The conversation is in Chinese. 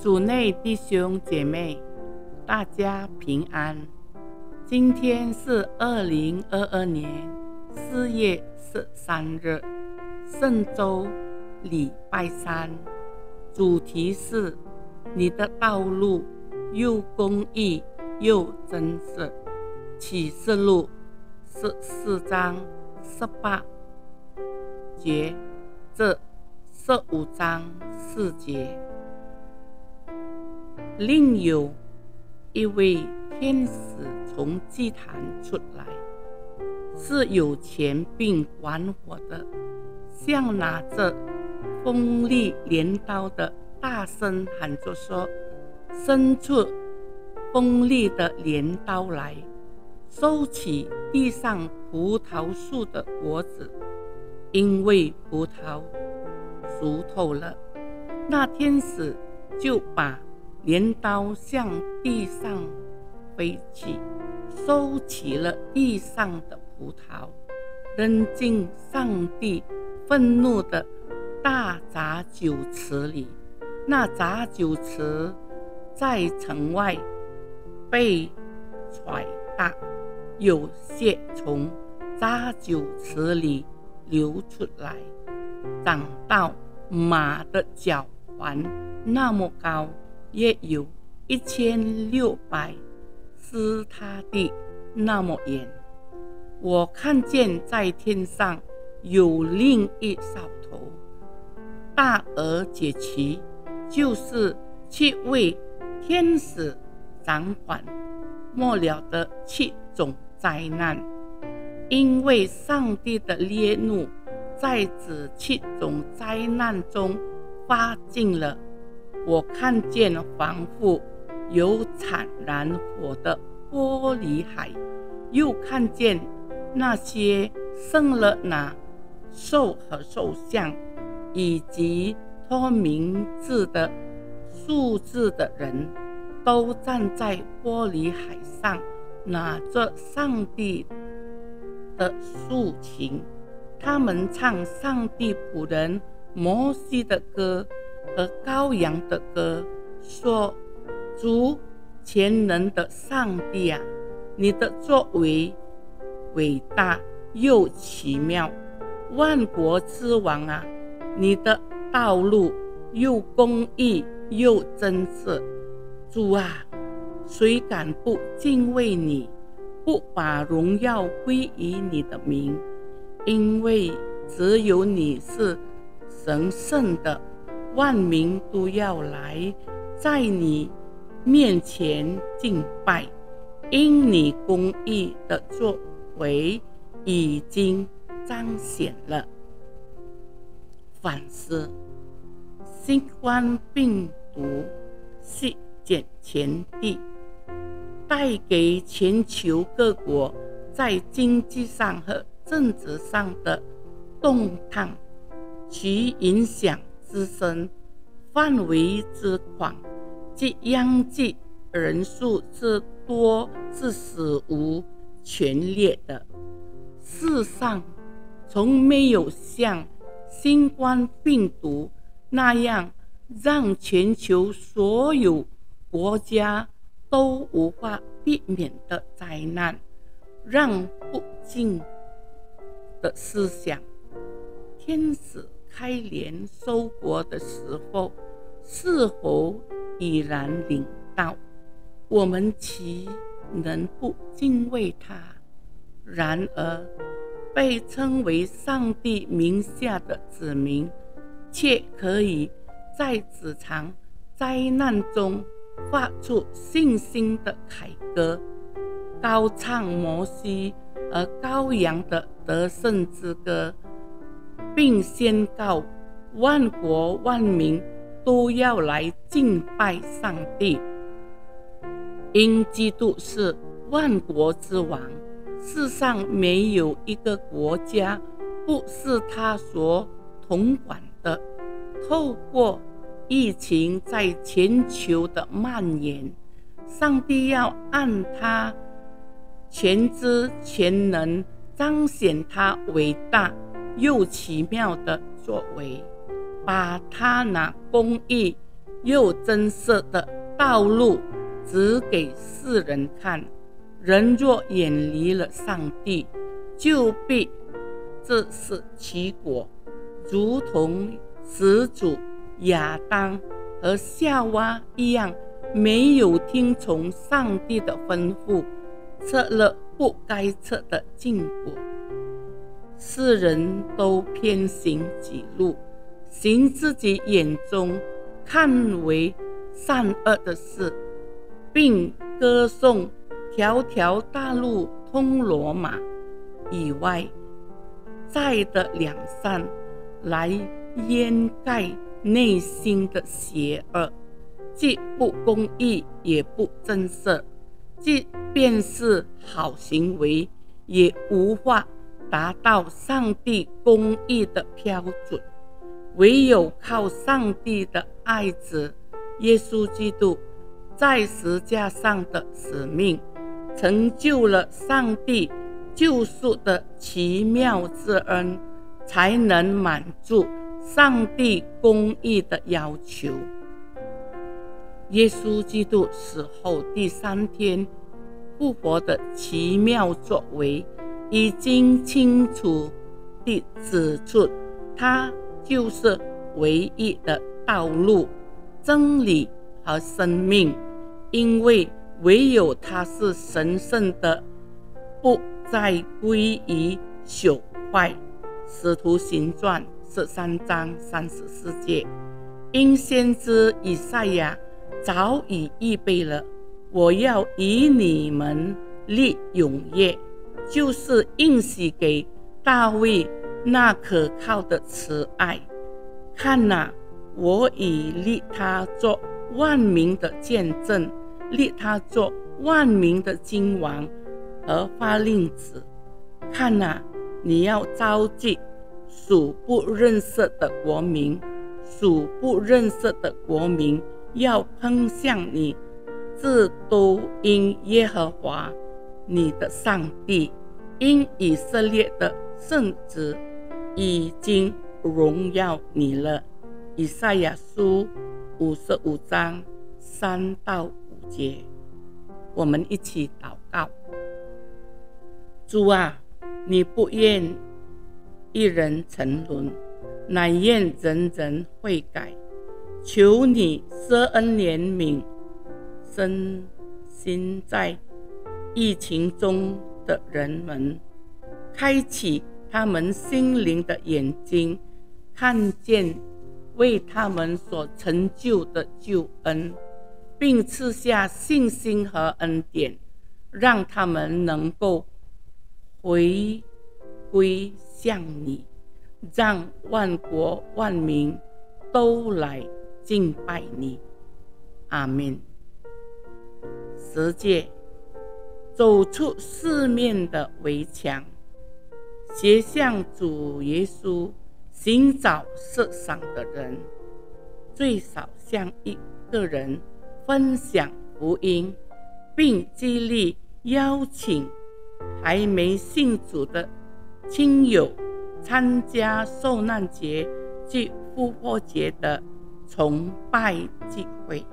主内弟兄姐妹，大家平安。今天是二零二二年四月十三日，圣周礼拜三。主题是你的道路又公义又真实。启示录十四章十八节至十五章四节。另有一位天使从祭坛出来，是有钱并管火的，像拿着锋利镰刀的，大声喊着说：“伸出锋利的镰刀来，收起地上葡萄树的果子，因为葡萄熟透了。”那天使就把。镰刀向地上飞去，收起了地上的葡萄，扔进上帝愤怒的大杂酒池里。那杂酒池在城外被踹大，有血从杂酒池里流出来，长到马的脚环那么高。约有一千六百斯他地那么远。我看见在天上有另一扫头，大而解其，就是七位天使掌管末了的七种灾难，因为上帝的烈怒在这七种灾难中发尽了。我看见防护有惨然火的玻璃海，又看见那些生了那兽和兽像，以及托名字的数字的人，都站在玻璃海上，拿着上帝的竖琴，他们唱上帝仆人摩西的歌。和羔羊的歌说：“主全能的上帝啊，你的作为伟大又奇妙；万国之王啊，你的道路又公义又真实。主啊，谁敢不敬畏你，不把荣耀归于你的名？因为只有你是神圣的。”万民都要来在你面前敬拜，因你公义的作为已经彰显了。反思：新冠病毒席卷全地，带给全球各国在经济上和政治上的动荡，其影响。之深，范围之广，及殃及人数之多，是史无前例的。世上从没有像新冠病毒那样让全球所有国家都无法避免的灾难，让不敬的思想，天使。开镰收国的时候，是否已然领到？我们岂能不敬畏他？然而，被称为上帝名下的子民，却可以在这场灾难中发出信心的凯歌，高唱摩西而羔羊的得胜之歌。并宣告万国万民都要来敬拜上帝，因基督是万国之王，世上没有一个国家不是他所统管的。透过疫情在全球的蔓延，上帝要按他全知全能彰显他伟大。又奇妙的作为，把他那公义又真实的道路指给世人看。人若远离了上帝，就必自食其果，如同始祖亚当和夏娃一样，没有听从上帝的吩咐，吃了不该吃的禁果。世人都偏行己路，行自己眼中看为善恶的事，并歌颂条条大路通罗马以外，在的两善来掩盖内心的邪恶，既不公义也不正色，即便是好行为，也无法。达到上帝公义的标准，唯有靠上帝的爱子耶稣基督在十架上的使命，成就了上帝救赎的奇妙之恩，才能满足上帝公义的要求。耶稣基督死后第三天复活的奇妙作为。已经清楚地指出，他就是唯一的道路、真理和生命，因为唯有他是神圣的，不再归于朽坏。使徒行传十三章三十四节，因先知以赛亚早已预备了，我要与你们立永业。就是应许给大卫那可靠的慈爱。看哪，我已立他做万民的见证，立他做万民的君王和发令子。看哪，你要召集数不认识的国民，数不认识的国民要喷向你，这都因耶和华你的上帝。因以色列的圣子已经荣耀你了。以赛亚书五十五章三到五节，我们一起祷告：主啊，你不愿一人沉沦，乃愿人人悔改。求你施恩怜悯，身心在疫情中。的人们，开启他们心灵的眼睛，看见为他们所成就的救恩，并赐下信心和恩典，让他们能够回归向你，让万国万民都来敬拜你。阿门。十诫。走出四面的围墙，斜向主耶稣寻找世上的人，最少向一个人分享福音，并激励邀请还没信主的亲友参加受难节及复活节的崇拜聚会。